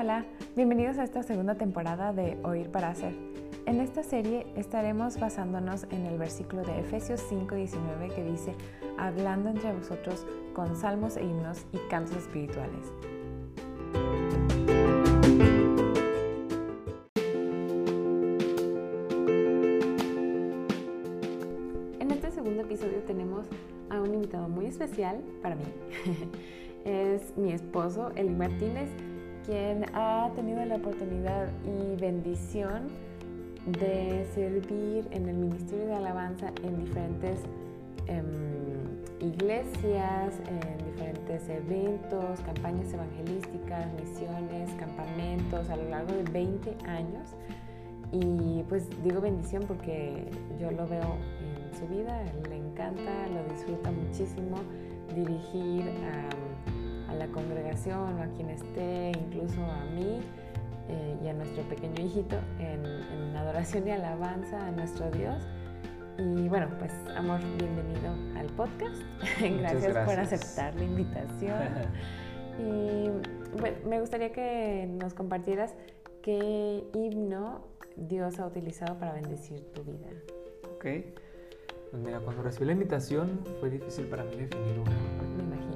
Hola, bienvenidos a esta segunda temporada de Oír para Hacer. En esta serie estaremos basándonos en el versículo de Efesios 5:19 que dice, hablando entre vosotros con salmos e himnos y cantos espirituales. En este segundo episodio tenemos a un invitado muy especial para mí. es mi esposo, Eli Martínez, quien ha tenido la oportunidad y bendición de servir en el Ministerio de Alabanza en diferentes em, iglesias, en diferentes eventos, campañas evangelísticas, misiones, campamentos a lo largo de 20 años. Y pues digo bendición porque yo lo veo en su vida, le encanta, lo disfruta muchísimo dirigir a, la congregación o a quien esté, incluso a mí eh, y a nuestro pequeño hijito en, en adoración y alabanza a nuestro Dios. Y bueno, pues amor, bienvenido al podcast. gracias, gracias, por aceptar la invitación. y bueno, me gustaría que nos compartieras qué himno Dios ha utilizado para bendecir tu vida. Ok. Pues mira, cuando recibí la invitación fue difícil para mí definir uno. Me imagino.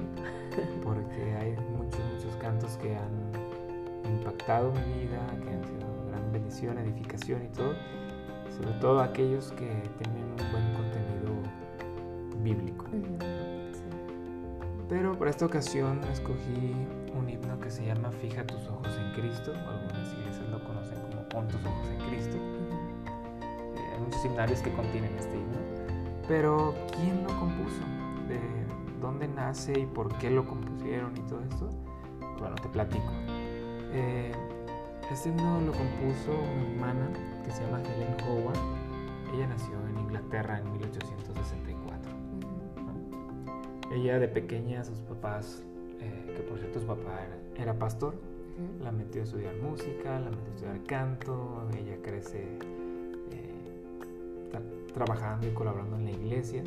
Porque hay muchos, muchos cantos que han impactado mi vida, que han sido gran bendición, edificación y todo. Sobre todo aquellos que tienen un buen contenido bíblico. Ujú, sí. Pero para esta ocasión escogí un himno que se llama Fija tus ojos en Cristo. Algunas iglesias lo conocen como Pon tus ojos en Cristo. Ujú. Eh, hay muchos himnarios que contienen este himno. Pero ¿quién lo compuso? ¿De dónde nace y por qué lo y todo esto? Bueno, te platico. Eh, este himno lo compuso una hermana que se llama Helen Howard. Ella nació en Inglaterra en 1864. Ujú. ¿no? Ella de pequeña, sus papás, eh, que por cierto su papá era, era pastor, la metió a estudiar música, la metió a estudiar canto, ella crece eh, tra- trabajando y colaborando en la iglesia.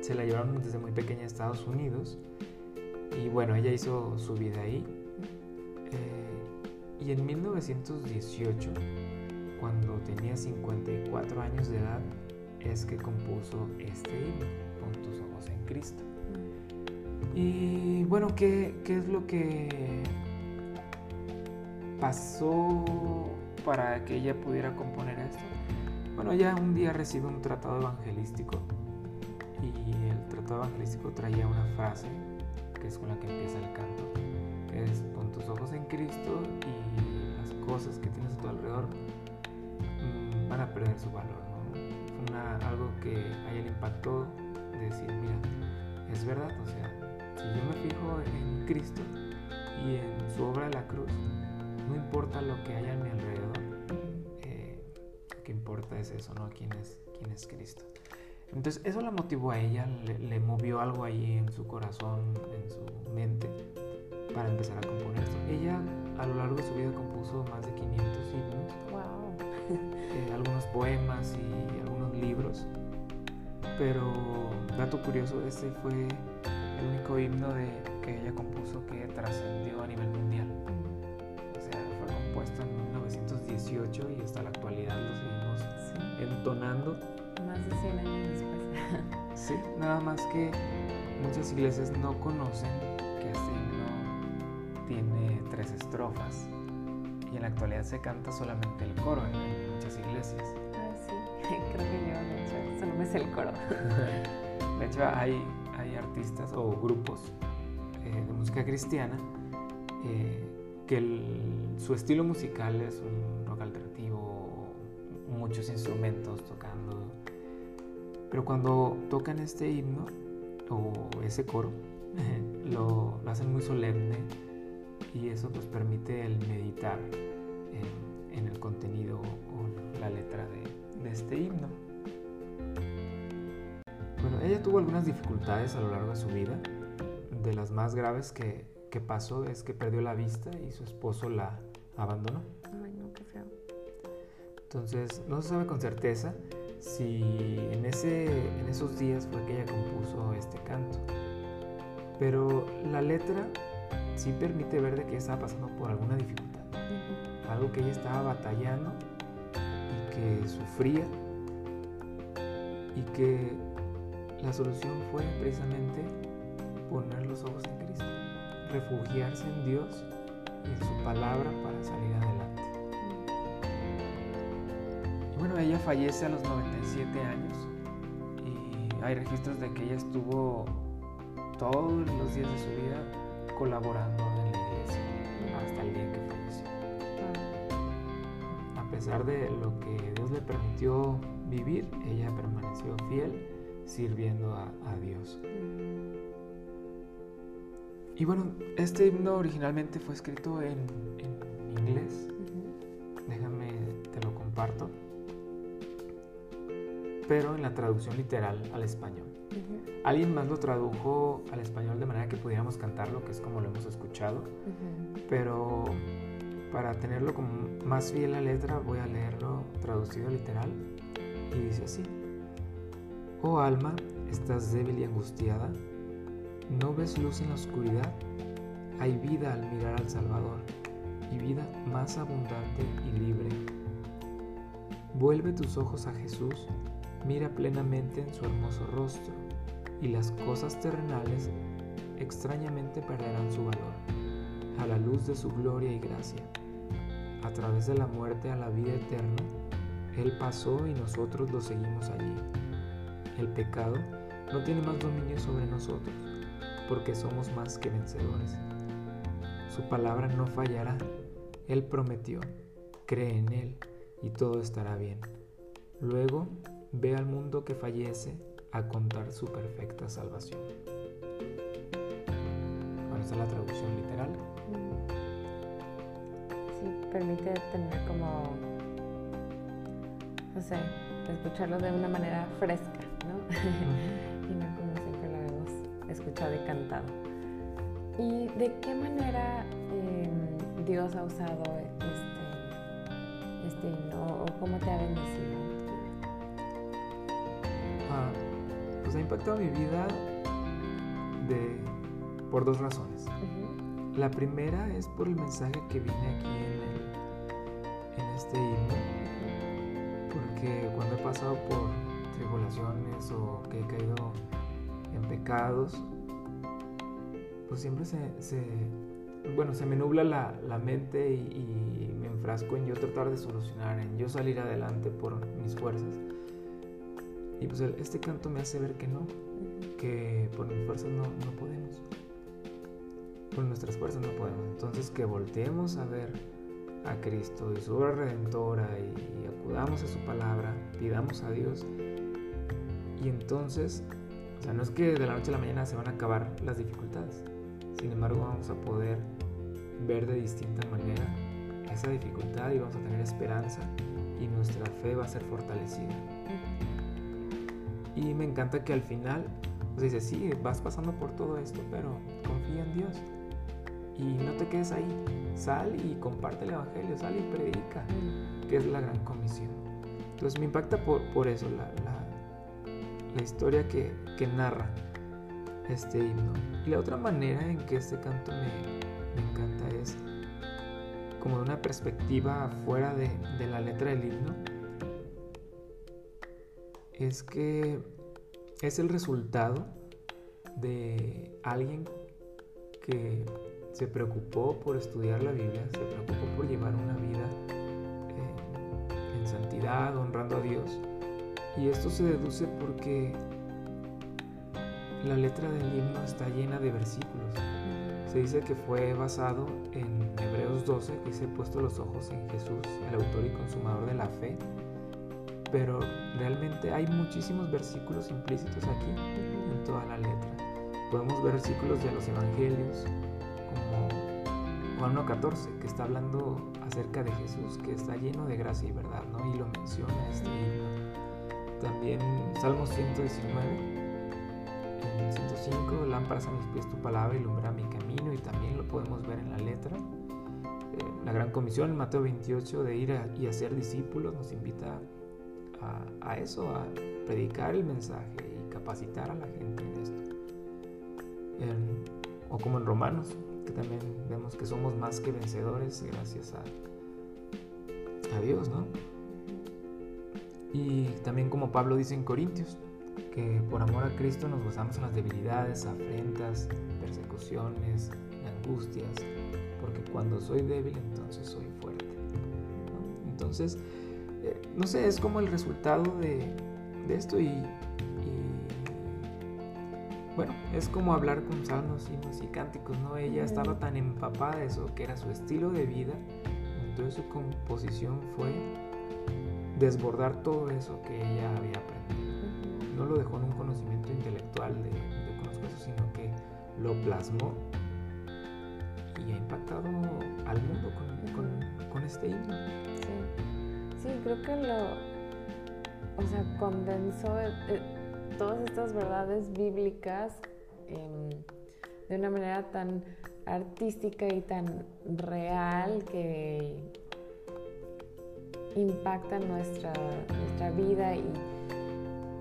Se la llevaron desde muy pequeña a Estados Unidos y bueno, ella hizo su vida ahí. Eh, y en 1918, cuando tenía 54 años de edad, es que compuso este himno, Pon tus ojos en Cristo. Y bueno, ¿qué, qué es lo que pasó para que ella pudiera componer esto? Bueno, ella un día recibe un tratado evangelístico y el tratado evangelístico traía una frase que es con la que empieza el canto, es pon tus ojos en Cristo y las cosas que tienes a tu alrededor mm, van a perder su valor. ¿no? Fue algo que a ella le impactó de decir, mira, es verdad, o sea, si yo me fijo en Cristo y en su obra de la cruz, no importa lo que haya a mi alrededor, eh, lo que importa es eso, ¿no? ¿Quién es, quién es Cristo? Entonces eso la motivó a ella, le, le movió algo ahí en su corazón, en su mente, para empezar a componer esto. Ella a lo largo de su vida compuso más de 500 himnos, Wow. eh, algunos poemas y algunos libros, pero dato curioso, este fue el único himno de, que ella compuso que trascendió a nivel mundial. O sea, fue compuesto en 1918 y hasta la actualidad lo seguimos Sí. entonando. Más de 100 años después. Sí, nada más que muchas iglesias no conocen que este himno tiene tres estrofas y en la actualidad se canta solamente el coro en, muchas iglesias. Ah, sí. Creo que yo, de hecho, solo me sé el coro. De hecho, hay, hay artistas o grupos eh, de música cristiana eh, que el- su estilo musical es un rock alternativo, muchos instrumentos tocando. Pero cuando tocan este himno o ese coro, lo, lo hacen muy solemne y eso pues permite el meditar en, en el contenido o la letra de, de este himno. Bueno, ella tuvo algunas dificultades a lo largo de su vida. De las más graves que, que pasó es que perdió la vista y su esposo la abandonó. Ay, no, qué feo. Entonces, no se sabe con certeza si en, ese, en esos días fue que ella compuso este canto. Pero la letra sí permite ver de que ella estaba pasando por alguna dificultad, algo que ella estaba batallando y que sufría y que la solución fue precisamente poner los ojos en Cristo, refugiarse en Dios y en su palabra para salir adelante. Bueno, ella fallece a los 97 años y hay registros de que ella estuvo todos los días de su vida colaborando en la iglesia hasta el día que falleció. A pesar de lo que Dios le permitió vivir, ella permaneció fiel sirviendo a, Dios. Y bueno, este himno originalmente fue escrito en, inglés. Déjame, te lo comparto. Pero en la traducción literal al español. Alguien más lo tradujo al español de manera que pudiéramos cantarlo, que es como lo hemos escuchado. Pero para tenerlo como más fiel a la letra, voy a leerlo traducido literal. Y dice así. Oh alma, estás débil y angustiada. ¿No ves luz en la oscuridad? Hay vida al mirar al Salvador y vida más abundante y libre. Vuelve tus ojos a Jesús, mira plenamente en su hermoso rostro y las cosas terrenales extrañamente perderán su valor a la luz de su gloria y gracia. A través de la muerte a la vida eterna, Él pasó y nosotros lo seguimos allí. El pecado no tiene más dominio sobre nosotros, porque somos más que vencedores. Su palabra no fallará. Él prometió, cree en Él y todo estará bien. Luego ve al mundo que fallece a contar su perfecta salvación. Bueno, esta es la traducción literal. Sí, permite tener como, no sé, escucharlo de una manera fresca, ¿no? y no como siempre lo hemos escuchado y cantado. ¿Y de qué manera em, Dios ha usado este, este himno o cómo te ha bendecido? Pues ha impactado mi vida de, por dos razones. La primera es por el mensaje que viene aquí en, en este himno, porque cuando he pasado por tribulaciones o que he caído en pecados, pues siempre se, bueno, se me nubla la, la mente y, y, me enfrasco en yo tratar de solucionar, en yo salir adelante por mis fuerzas. Y pues este canto me hace ver que no, que por mis fuerzas no, no podemos. Por nuestras fuerzas no podemos. Entonces que volteemos a ver a Cristo y su obra redentora y, acudamos a su palabra, pidamos a Dios. Y entonces, o sea, no es que de la noche a la mañana se van a acabar las dificultades. Sin embargo, vamos a poder ver de distinta manera esa dificultad y vamos a tener esperanza y nuestra fe va a ser fortalecida. Y me encanta que al final, pues dice, sí, vas pasando por todo esto, pero confía en Dios. Y no te quedes ahí. Sal y comparte el Evangelio, sal y predica, que es la gran comisión. Entonces me impacta por, por eso la, la, historia que, que, narra este himno. Y la otra manera en que este canto me, me encanta es como de una perspectiva fuera de, de la letra del himno es que es el resultado de alguien que se preocupó por estudiar la Biblia, se preocupó por llevar una vida eh, en santidad, honrando a Dios. Y esto se deduce porque la letra del himno está llena de versículos. Se dice que fue basado en Hebreos 12, que dice puesto los ojos en Jesús, el autor y consumador de la fe pero realmente hay muchísimos versículos implícitos aquí en toda la letra. Podemos ver versículos de los evangelios como Juan 1.14 que está hablando acerca de Jesús, que está lleno de gracia y verdad, ¿no? Y lo menciona este libro. También Salmo 119, en 105, lámparas a mis pies tu palabra ilumina mi camino y también lo podemos ver en la letra. Eh, la gran comisión, Mateo 28, de ir y hacer discípulos, nos invita a a, eso, a predicar el mensaje y capacitar a la gente en esto. o como en Romanos, que también vemos que somos más que vencedores gracias a, a Dios, ¿no? Y también como Pablo dice en Corintios, que por amor a Cristo nos gozamos en las debilidades, afrentas, persecuciones, angustias, porque cuando soy débil entonces soy fuerte. Entonces, eh, no sé, es como el resultado de, esto y, bueno, es como hablar con salmos, himnos y cánticos, ¿no? Ella estaba tan empapada de eso, que era su estilo de vida, entonces su composición fue desbordar todo eso que ella había aprendido. No lo dejó en un conocimiento intelectual de, de conozco eso, sino que lo plasmó y ha impactado al mundo con, con, este himno. Sí. creo que lo, o sea, condensó eh, eh, todas estas verdades bíblicas em, de una manera tan artística y tan real que impacta nuestra, nuestra vida y,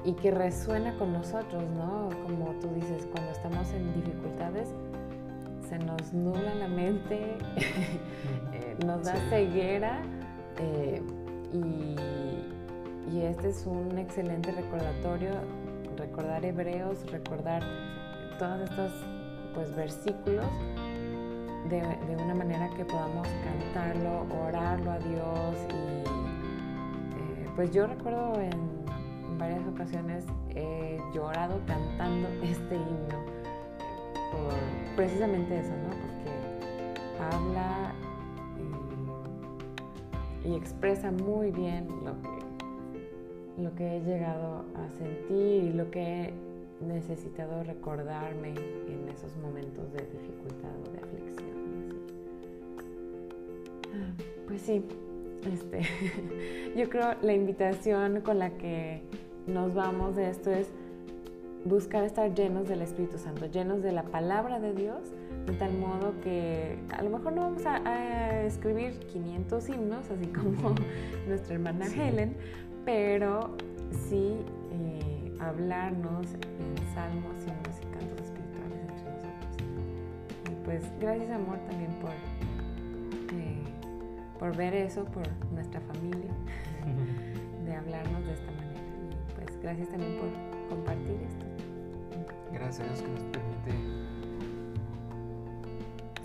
y, que resuena con nosotros, ¿no? Como tú dices, cuando estamos en dificultades, se nos nubla la mente, eh, nos da ceguera eh, y, este es un excelente recordatorio, recordar hebreos, recordar todos estos pues, versículos de, de, una manera que podamos cantarlo, orarlo a Dios y eh, pues yo recuerdo en varias ocasiones he llorado cantando este himno por precisamente eso, ¿no? Porque habla y, expresa muy bien lo que, lo que he llegado a sentir y lo que he necesitado recordarme en esos momentos de dificultad o de aflicción. Ah, pues sí, este, yo creo la invitación con la que nos vamos de esto es buscar estar llenos del Espíritu Santo, llenos de la palabra de Dios, de tal modo que a lo mejor no vamos a, escribir 500 himnos, así como nuestra hermana Helen, pero sí eh, hablarnos en salmos, himnos y cantos espirituales entre nosotros. Y pues gracias amor también por, eh, por ver eso, por nuestra familia, de hablarnos de esta manera. Y pues gracias también por compartir esto gracias a Dios que nos permite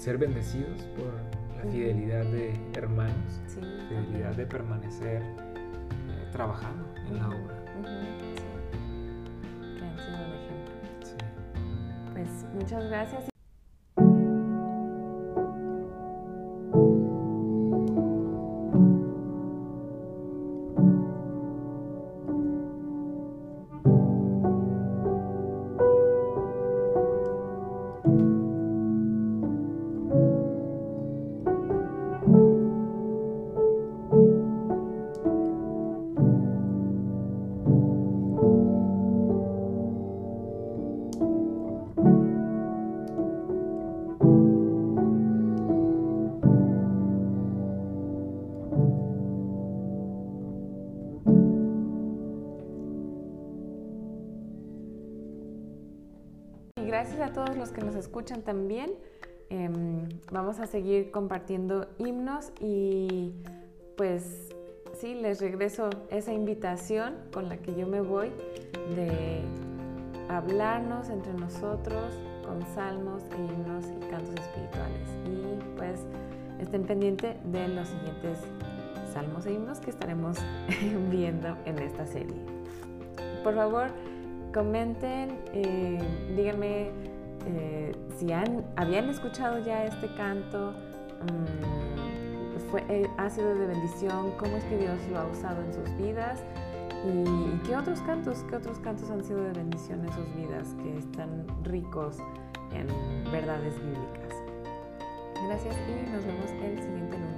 ser bendecidos por la fidelidad de hermanos, fidelidad de permanecer eh, trabajando en la obra. Que han sido un ejemplo. Pues muchas gracias. Gracias a todos los que nos escuchan también. Em, vamos a seguir compartiendo himnos y pues sí, les regreso esa invitación con la que yo me voy de hablarnos entre nosotros con salmos e himnos y cantos espirituales. Y pues estén pendientes de los siguientes salmos e himnos que estaremos viendo en esta serie. Por favor, comenten, eh, díganme eh, si han, habían escuchado ya este canto, mm, fue, eh, ha sido de bendición, cómo es que Dios lo ha usado en sus vidas y, qué otros cantos, qué otros cantos han sido de bendición en sus vidas que están ricos en verdades bíblicas. Gracias y nos vemos el siguiente lunes